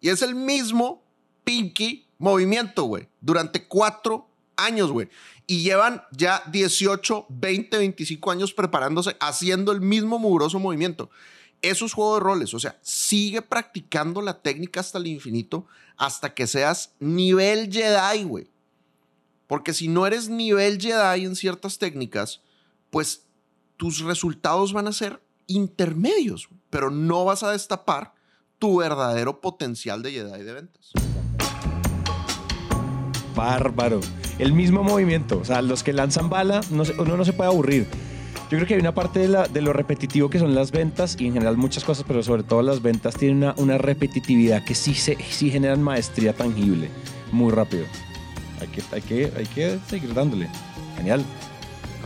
[SPEAKER 2] Y es el mismo pinky movimiento, güey. Durante cuatro años, güey. Y llevan ya 18, 20, 25 años preparándose, haciendo el mismo mugroso movimiento. Eso es juego de roles. O sea, sigue practicando la técnica hasta el infinito hasta que seas nivel Jedi, güey. Porque si no eres nivel Jedi en ciertas técnicas, pues tus resultados van a ser intermedios, pero no vas a destapar tu verdadero potencial de Jedi de ventas.
[SPEAKER 1] Bárbaro. El mismo movimiento. O sea, los que lanzan bala, no uno no se puede aburrir. Yo creo que hay una parte de, lo repetitivo que son las ventas y en general muchas cosas, pero sobre todo las ventas tienen una, repetitividad que sí, se, sí generan maestría tangible, muy rápido. Hay que, hay, que, hay que seguir dándole. Genial.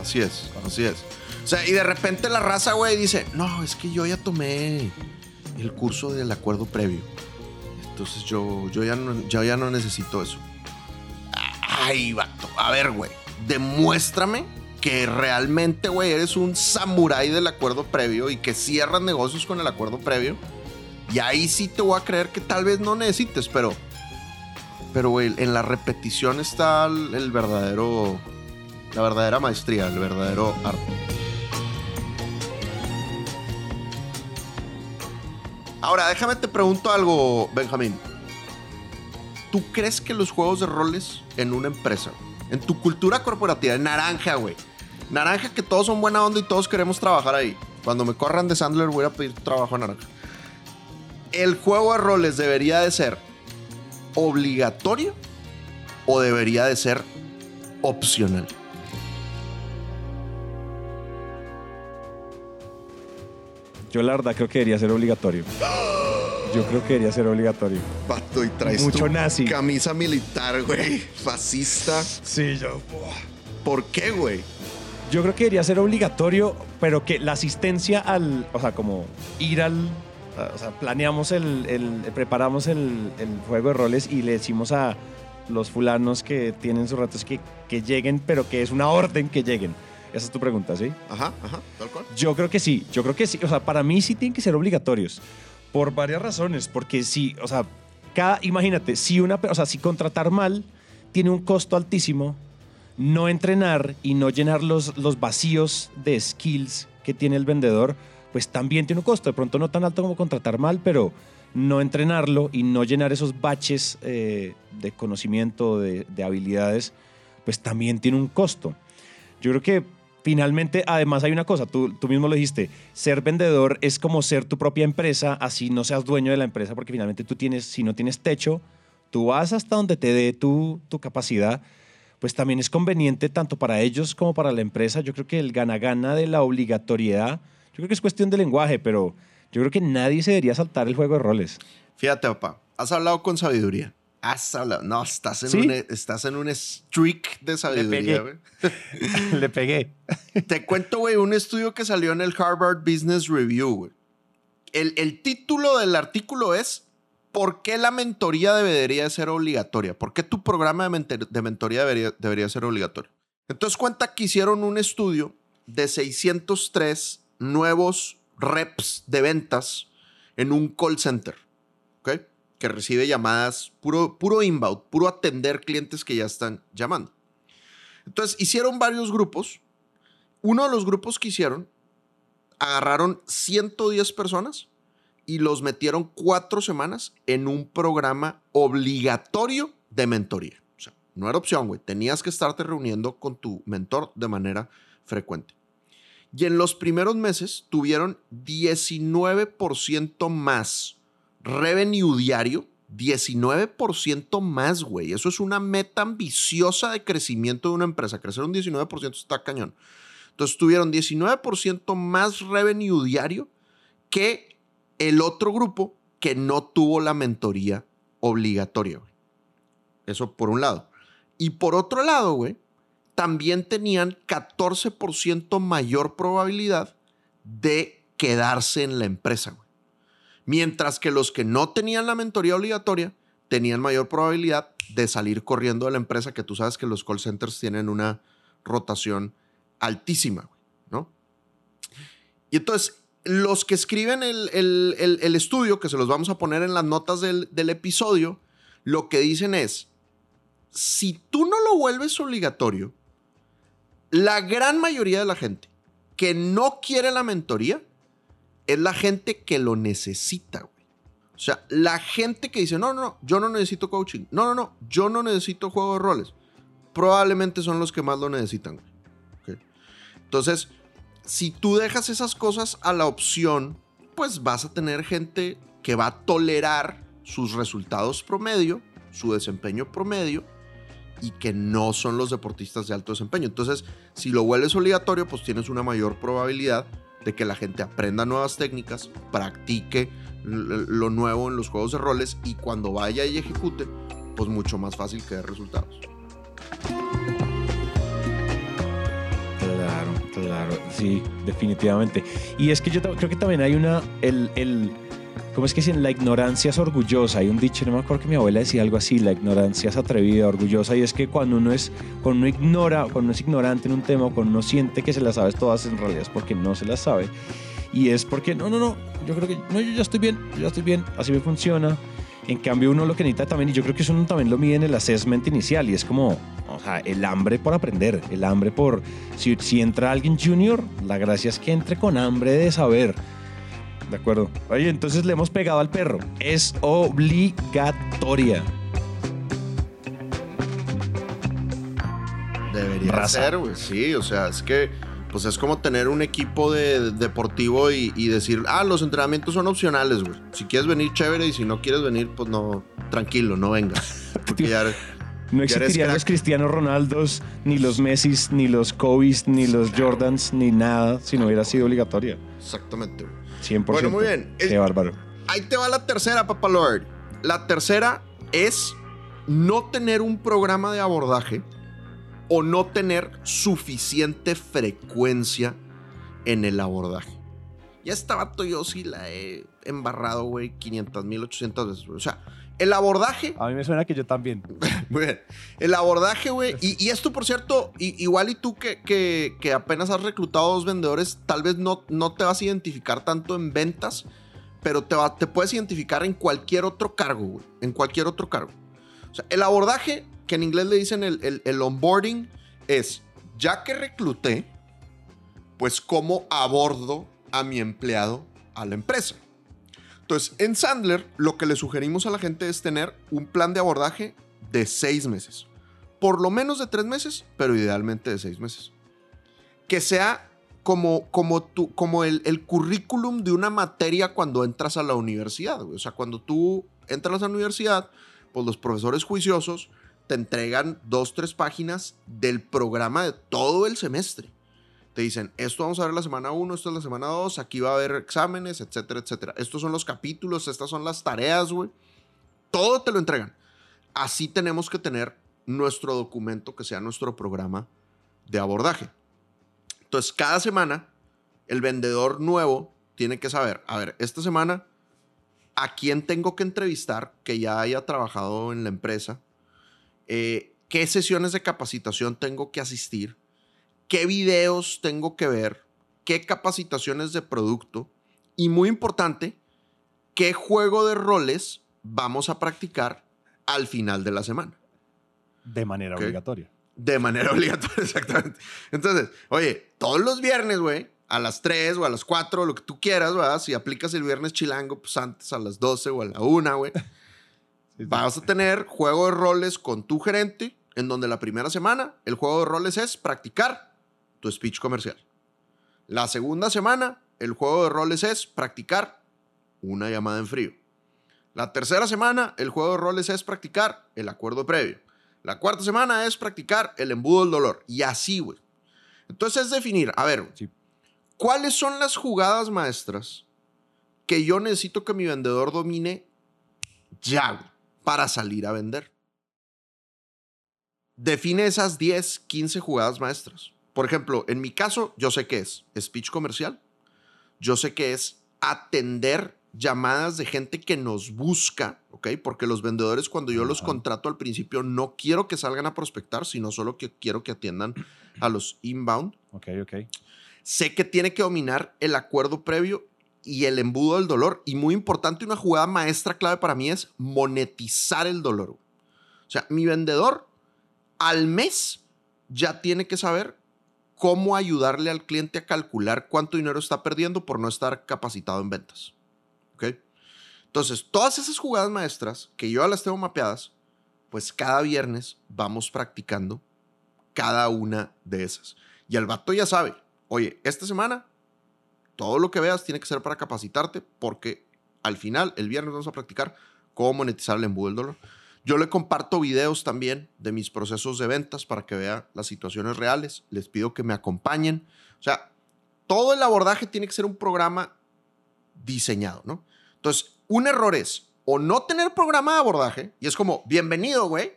[SPEAKER 2] Así es, así es. O sea, y de repente la raza, güey, dice, no, es que yo ya tomé el curso del acuerdo previo. Entonces yo, yo, ya, no, ya no necesito eso. Ay, vato. A ver, güey, demuéstrame que realmente, güey, eres un samurái del acuerdo previo y que cierras negocios con el acuerdo previo. Y ahí sí te voy a creer que tal vez no necesites, pero... Pero, güey, en la repetición está el verdadero... La verdadera maestría, el verdadero arte. Ahora, déjame te pregunto algo, Benjamín. ¿Tú crees que los juegos de roles en una empresa, en tu cultura corporativa, en naranja, güey? Naranja que todos son buena onda y todos queremos trabajar ahí. Cuando me corran de Sandler voy a pedir trabajo a naranja. ¿El juego de roles debería de ser obligatorio o debería de ser opcional?
[SPEAKER 1] Yo la verdad creo que debería ser obligatorio. Yo creo que debería ser obligatorio.
[SPEAKER 2] Pato, y traes
[SPEAKER 1] Mucho nazi.
[SPEAKER 2] camisa militar, güey. Fascista.
[SPEAKER 1] Sí, yo.
[SPEAKER 2] ¿Por qué, güey?
[SPEAKER 1] Yo creo que debería ser obligatorio, pero que la asistencia al. O sea, como ir al. O sea, planeamos el. preparamos el, juego de roles y le decimos a los fulanos que tienen sus ratos que, que lleguen, pero que es una orden que lleguen. Esa es tu pregunta, ¿sí?
[SPEAKER 2] Ajá, ajá, tal cual.
[SPEAKER 1] Yo creo que sí, yo creo que sí. O sea, para mí sí tienen que ser obligatorios. Por varias razones. Porque sí, o sea, cada, imagínate, si una, o sea, si contratar mal tiene un costo altísimo, no entrenar y no llenar los, los vacíos de skills que tiene el vendedor, pues también tiene un costo. De pronto no tan alto como contratar mal, pero no entrenarlo y no llenar esos baches eh, de conocimiento, de habilidades, pues también tiene un costo. Yo creo que finalmente, además hay una cosa, tú, tú mismo lo dijiste, ser vendedor es como ser tu propia empresa, así no seas dueño de la empresa, porque finalmente tú tienes, si no tienes techo, tú vas hasta donde te dé tu, tu capacidad, pues también es conveniente tanto para ellos como para la empresa. Yo creo que el gana-gana de la obligatoriedad, yo creo que es cuestión de lenguaje, pero yo creo que nadie se debería saltar el juego de roles.
[SPEAKER 2] Fíjate, papá, has hablado con sabiduría. Has hablado. No, estás en, un, estás en un streak de sabiduría, güey.
[SPEAKER 1] Le pegué.
[SPEAKER 2] Te cuento, güey, un estudio que salió en el Harvard Business Review, güey. El, el, título del artículo es ¿Por qué la mentoría debería ser obligatoria? ¿Por qué tu programa de, de mentoría debería, debería ser obligatorio? Entonces cuenta que hicieron un estudio de 603 nuevos reps de ventas en un call center. Que recibe llamadas, puro, puro inbound, puro atender clientes que ya están llamando. Entonces, hicieron varios grupos. Uno de los grupos que hicieron, agarraron 110 personas y los metieron cuatro semanas en un programa obligatorio de mentoría. O sea, no era opción, güey. Tenías que estarte reuniendo con tu mentor de manera frecuente. Y en los primeros meses tuvieron 19% más revenue diario, 19% más, güey. Eso es una meta ambiciosa de crecimiento de una empresa. Crecer un 19% está cañón. Entonces tuvieron 19% más revenue diario que el otro grupo que no tuvo la mentoría obligatoria. Güey. Eso por un lado. Y por otro lado, güey, también tenían 14% mayor probabilidad de quedarse en la empresa. Güey. Mientras que los que no tenían la mentoría obligatoria tenían mayor probabilidad de salir corriendo de la empresa, que tú sabes que los call centers tienen una rotación altísima, ¿no? Y entonces, los que escriben el, estudio, que se los vamos a poner en las notas del, del episodio, lo que dicen es, si tú no lo vuelves obligatorio, la gran mayoría de la gente que no quiere la mentoría es la gente que lo necesita, güey. O sea, la gente que dice, no, no, no, yo no necesito coaching. No, no, no, yo no necesito juego de roles. Probablemente son los que más lo necesitan, güey. Entonces, si tú dejas esas cosas a la opción, pues vas a tener gente que va a tolerar sus resultados promedio, su desempeño promedio, y que no son los deportistas de alto desempeño. Entonces, si lo vuelves obligatorio, pues tienes una mayor probabilidad de que la gente aprenda nuevas técnicas, practique lo nuevo en los juegos de roles y cuando vaya y ejecute, pues mucho más fácil que dé resultados.
[SPEAKER 1] Claro, claro, sí, definitivamente. Y es que yo creo que también hay una, el, el ¿Cómo es que dicen? La ignorancia es orgullosa. Hay un dicho, no me acuerdo que mi abuela decía algo así, la ignorancia es atrevida, orgullosa. Y es que cuando uno es, cuando uno ignora, cuando uno es ignorante en un tema, cuando uno siente que se las sabes todas, en realidad es porque no se las sabe. Y es porque, no, no, no, yo creo que, no, yo ya estoy bien, yo ya estoy bien, así me funciona. En cambio, uno lo que necesita también, y yo creo que eso uno también lo mide en el assessment inicial, y es como, o sea, el hambre por aprender, el hambre por, si, si entra alguien junior, la gracia es que entre con hambre de saber de acuerdo. Oye, entonces le hemos pegado al perro. Es obligatoria.
[SPEAKER 2] Debería ser, güey. Sí, o sea, es que pues es como tener un equipo de, deportivo y, decir, ah, los entrenamientos son opcionales, güey. Si quieres venir, chévere, y si no quieres venir, pues no, tranquilo, no vengas.
[SPEAKER 1] no existirían los Cristianos Ronaldos, ni los Messis, ni los Kobe's, ni los Jordans, ni nada, si no hubiera sido obligatoria.
[SPEAKER 2] Exactamente, güey.
[SPEAKER 1] 100%.
[SPEAKER 2] Bueno, muy bien.
[SPEAKER 1] Qué bárbaro.
[SPEAKER 2] Ahí te va la tercera, Papa Lord. La tercera es no tener un programa de abordaje o no tener suficiente frecuencia en el abordaje. Ya esta vato yo sí la he embarrado, güey, 500 mil, 800 veces. O sea, el abordaje.
[SPEAKER 1] A mí me suena que yo también.
[SPEAKER 2] Muy bien. El abordaje, güey. Y, esto, por cierto, igual y tú que, que, apenas has reclutado dos vendedores, tal vez no, no te vas a identificar tanto en ventas, pero te, te puedes identificar en cualquier otro cargo, güey. En cualquier otro cargo. O sea, el abordaje, que en inglés le dicen el, el onboarding, es ya que recluté, pues cómo abordo a mi empleado a la empresa. Entonces, en Sandler, lo que le sugerimos a la gente es tener un plan de abordaje de seis meses. Por lo menos de tres meses, pero idealmente de seis meses. Que sea como, como, como el, el, currículum de una materia cuando entras a la universidad. O sea, cuando tú entras a la universidad, pues los profesores juiciosos te entregan dos, tres páginas del programa de todo el semestre te dicen, esto vamos a ver la semana 1, esto es la semana 2, aquí va a haber exámenes, etcétera, etcétera. Estos son los capítulos, estas son las tareas, güey. Todo te lo entregan. Así tenemos que tener nuestro documento que sea nuestro programa de abordaje. Entonces, cada semana, el vendedor nuevo tiene que saber, a ver, esta semana, ¿a quién tengo que entrevistar que ya haya trabajado en la empresa? Eh, ¿Qué sesiones de capacitación tengo que asistir? Qué videos tengo que ver, qué capacitaciones de producto y muy importante, qué juego de roles vamos a practicar al final de la semana.
[SPEAKER 1] De manera obligatoria.
[SPEAKER 2] De manera obligatoria, exactamente. Entonces, oye, todos los viernes, güey, a las 3 o a las 4, lo que tú quieras, ¿verdad? Si aplicas el viernes chilango, pues antes a las 12 o a la 1, güey. Vas a tener juego de roles con tu gerente, en donde la primera semana el juego de roles es practicar tu speech comercial. La segunda semana, el juego de roles es practicar una llamada en frío. La tercera semana, el juego de roles es practicar el acuerdo previo. La cuarta semana es practicar el embudo del dolor. Y así, güey. Entonces es definir, a ver, ¿cuáles son las jugadas maestras que yo necesito que mi vendedor domine ya para salir a vender? Define esas 10, 15 jugadas maestras. Por ejemplo, en mi caso, yo sé que es speech comercial, yo sé que es atender llamadas de gente que nos busca, ¿ok? Porque los vendedores cuando yo los contrato al principio no quiero que salgan a prospectar, sino solo que quiero que atiendan a los inbound.
[SPEAKER 1] Ok, ok.
[SPEAKER 2] Sé que tiene que dominar el acuerdo previo y el embudo del dolor. Y muy importante, una jugada maestra clave para mí es monetizar el dolor. O sea, mi vendedor al mes ya tiene que saber cómo ayudarle al cliente a calcular cuánto dinero está perdiendo por no estar capacitado en ventas. ¿Ok? Entonces, todas esas jugadas maestras que yo las tengo mapeadas, pues cada viernes vamos practicando cada una de esas. Y el vato ya sabe, oye, esta semana todo lo que veas tiene que ser para capacitarte porque al final, el viernes vamos a practicar cómo monetizar el embudo del dolor. Yo le comparto videos también de mis procesos de ventas para que vea las situaciones reales. Les pido que me acompañen. O sea, todo el abordaje tiene que ser un programa diseñado, ¿no? Entonces, un error es o no tener programa de abordaje y es como, bienvenido, güey,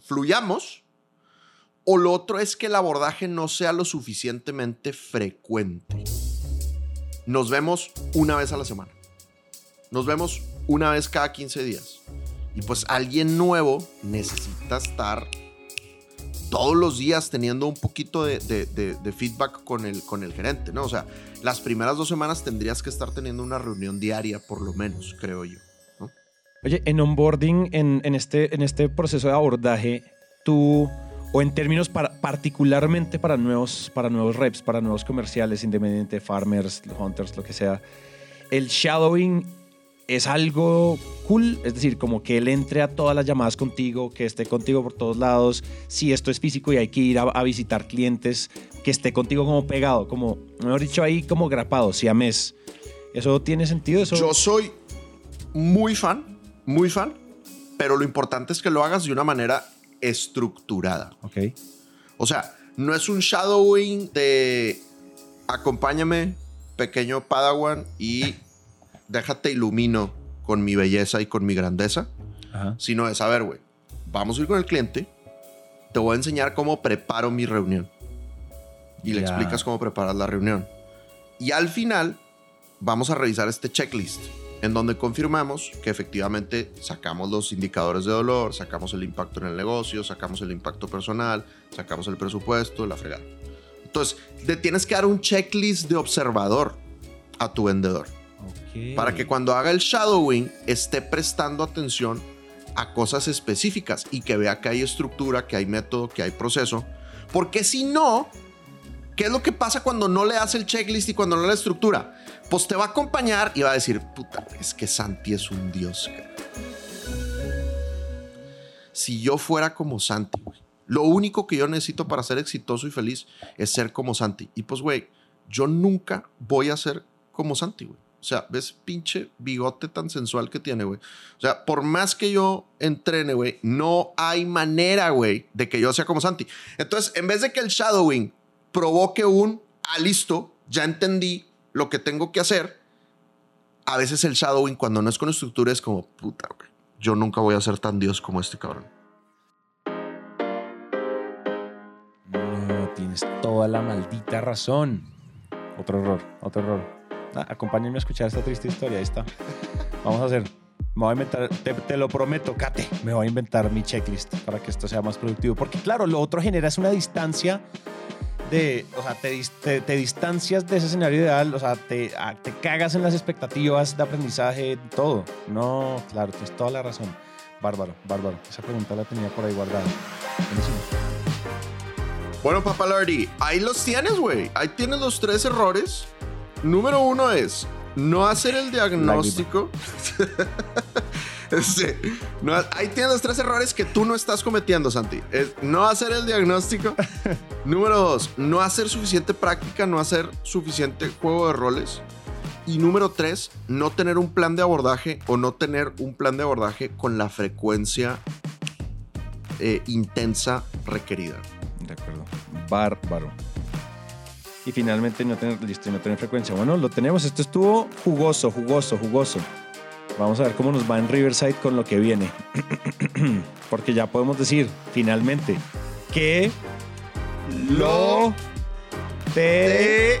[SPEAKER 2] fluyamos. O lo otro es que el abordaje no sea lo suficientemente frecuente. Nos vemos una vez a la semana. Nos vemos una vez cada 15 días. Y pues alguien nuevo necesita estar todos los días teniendo un poquito de, de- de- de feedback con el, con el gerente, ¿no? O sea, las primeras dos semanas tendrías que estar teniendo una reunión diaria, por lo menos, creo yo. ¿no?
[SPEAKER 1] Oye, en onboarding, en, en este, en este proceso de abordaje, tú, o en términos para, particularmente para nuevos, para nuevos reps, para nuevos comerciales, independiente, farmers, hunters, lo que sea, el shadowing es algo cool, es decir, como que él entre a todas las llamadas contigo, que esté contigo por todos lados, si esto es físico y hay que ir a, a visitar clientes, que esté contigo como pegado, como, mejor dicho, ahí como grapado, si a mes. ¿Eso tiene sentido? ¿Eso?
[SPEAKER 2] Yo soy muy fan, muy fan, pero lo importante es que lo hagas de una manera estructurada.
[SPEAKER 1] Ok.
[SPEAKER 2] O sea, no es un shadowing de acompáñame, pequeño Padawan, y déjate ilumino con mi belleza y con mi grandeza,
[SPEAKER 1] Ajá.
[SPEAKER 2] sino de saber, güey, vamos a ir con el cliente, te voy a enseñar cómo preparo mi reunión. Y le explicas cómo preparas la reunión. Y al final, vamos a revisar este checklist en donde confirmamos que efectivamente sacamos los indicadores de dolor, sacamos el impacto en el negocio, sacamos el impacto personal, sacamos el presupuesto, la fregada. Entonces, le tienes que dar un checklist de observador a tu vendedor Para que cuando haga el shadowing esté prestando atención a cosas específicas y que vea que hay estructura, que hay método, que hay proceso. Porque si no, ¿qué es lo que pasa cuando no le das el checklist y cuando no le da estructura? Pues te va a acompañar y va a decir, puta, es que Santi es un dios. cabrón". Si yo fuera como Santi, güey, lo único que yo necesito para ser exitoso y feliz es ser como Santi. Y pues, güey, yo nunca voy a ser como Santi, güey. O sea, ves pinche bigote tan sensual que tiene, güey. O sea, por más que yo entrene, güey, no hay manera, güey, de que yo sea como Santi. Entonces, en vez de que el shadowing provoque un, ah, listo, ya entendí lo que tengo que hacer, a veces el shadowing, cuando no es con estructura, es como, puta, güey, yo nunca voy a ser tan dios como este cabrón.
[SPEAKER 1] No, tienes toda la maldita razón. Otro error, otro error. Ah, acompáñenme a escuchar esta triste historia. Ahí está. Vamos a hacer. Me voy a inventar, te, te lo prometo, Kate. Me voy a inventar mi checklist para que esto sea más productivo. Porque, claro, lo otro genera es una distancia de. O sea, te, te- te distancias de ese escenario ideal. O sea, te, ah, te cagas en las expectativas de aprendizaje, todo. No, claro, tienes toda la razón. Bárbaro, bárbaro. Esa pregunta la tenía por ahí guardada. Buenísimo.
[SPEAKER 2] Bueno, Papa Lardy, ahí los tienes, güey. Ahí tienes los tres errores. Número uno es no hacer el diagnóstico. Este, no- ahí tienes los tres errores que tú no estás cometiendo, Santi. Es no hacer el diagnóstico. número dos, no hacer suficiente práctica, no hacer suficiente juego de roles. Y número tres, no tener un plan de abordaje o no tener un plan de abordaje con la frecuencia eh, intensa requerida.
[SPEAKER 1] De acuerdo. Bárbaro. Y finalmente no tener listo y no tener frecuencia. Bueno, lo tenemos. Esto estuvo jugoso, jugoso, jugoso. Vamos a ver cómo nos va en Riverside con lo que viene. Porque ya podemos decir, finalmente, que lo te